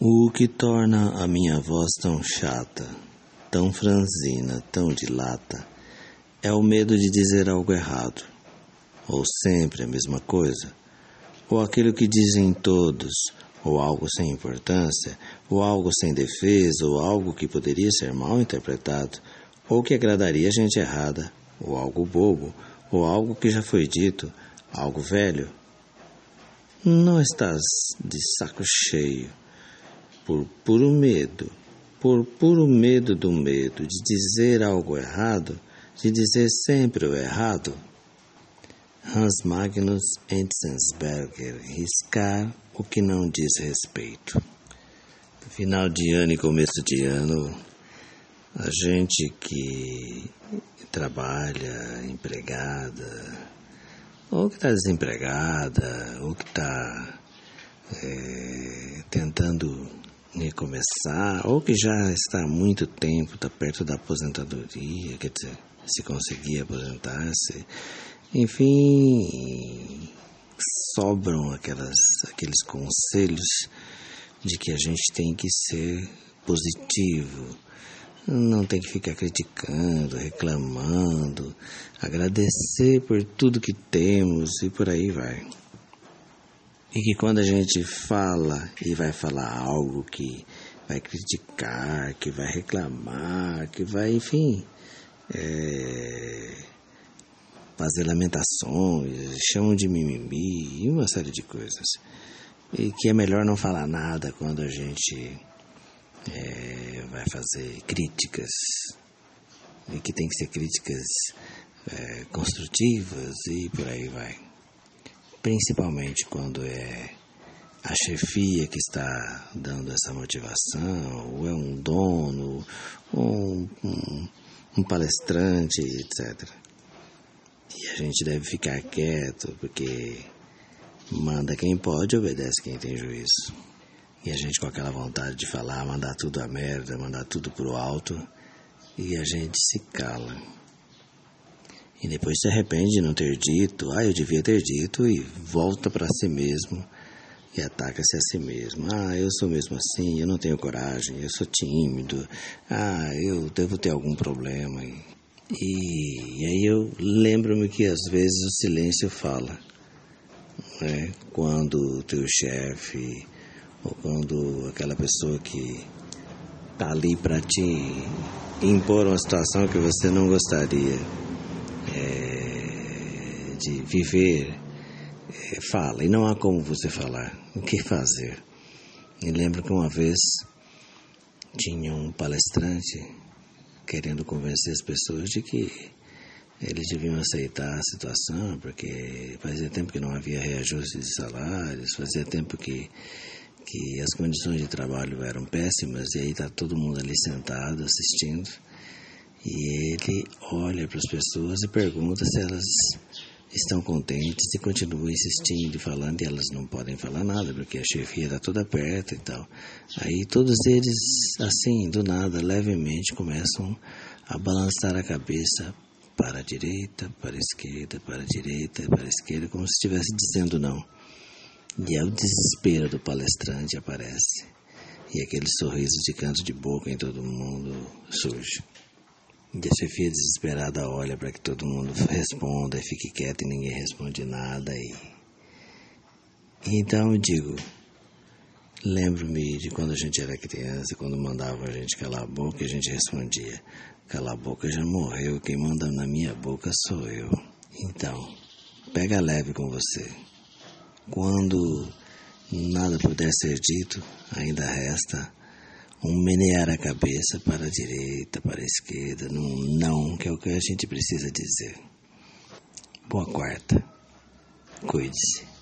O que torna a minha voz tão chata, tão franzina, tão dilata, é o medo de dizer algo errado, ou sempre a mesma coisa, ou aquilo que dizem todos, ou algo sem importância, ou algo sem defesa, ou algo que poderia ser mal interpretado, ou que agradaria gente errada, ou algo bobo, ou algo que já foi dito, algo velho. Não estás de saco cheio por puro medo, por puro medo do medo de dizer algo errado, de dizer sempre o errado. Hans Magnus Enzensberger, riscar o que não diz respeito. Final de ano e começo de ano, a gente que trabalha, empregada, ou que está desempregada, ou que está é, tentando recomeçar, ou que já está há muito tempo, está perto da aposentadoria, quer dizer, se conseguir aposentar-se. Enfim, sobram aquelas, aqueles conselhos de que a gente tem que ser positivo, não tem que ficar criticando, reclamando, agradecer por tudo que temos e por aí vai. E que quando a gente fala e vai falar algo que vai criticar, que vai reclamar, que vai, enfim, é, fazer lamentações, chamam de mimimi e uma série de coisas. E que é melhor não falar nada quando a gente é, vai fazer críticas. E que tem que ser críticas é, construtivas e por aí vai principalmente quando é a chefia que está dando essa motivação, ou é um dono, ou um, um, um palestrante, etc. E a gente deve ficar quieto, porque manda quem pode, obedece quem tem juízo. E a gente com aquela vontade de falar, mandar tudo a merda, mandar tudo pro alto, e a gente se cala. E depois se arrepende de não ter dito, ah, eu devia ter dito, e volta para si mesmo e ataca-se a si mesmo. Ah, eu sou mesmo assim, eu não tenho coragem, eu sou tímido, ah, eu devo ter algum problema. E, e, aí eu lembro-me que às vezes o silêncio fala. Né? Quando o teu chefe, ou quando aquela pessoa que está ali para te impor uma situação que você não gostaria é, de viver, é, fala. E não há como você falar. O que fazer? Me lembro que uma vez tinha um palestrante querendo convencer as pessoas de que eles deviam aceitar a situação, porque fazia tempo que não havia reajuste de salários, fazia tempo que, que as condições de trabalho eram péssimas, e aí está todo mundo ali sentado assistindo. E ele olha para as pessoas e pergunta se elas estão contentes e continua insistindo e falando, e elas não podem falar nada, porque a chefia está toda perto e tal. Aí todos eles, assim, do nada, levemente, começam a balançar a cabeça para a direita, para a esquerda, para a direita, para a esquerda, como se estivesse dizendo não. E é o desespero do palestrante aparece. E aquele sorriso de canto de boca em todo mundo surge. E a chefia desesperada olha para que todo mundo responda e fique quieto e ninguém responde nada. E, então eu digo, lembro-me de quando a gente era criança, quando mandavam a gente calar a boca e a gente respondia, cala a boca já morreu, quem manda na minha boca sou eu. Então, pega leve com você. Quando nada puder ser dito, ainda resta um menear a cabeça para a direita, para a esquerda, num não, que é o que a gente precisa dizer. Boa quarta. Cuide-se.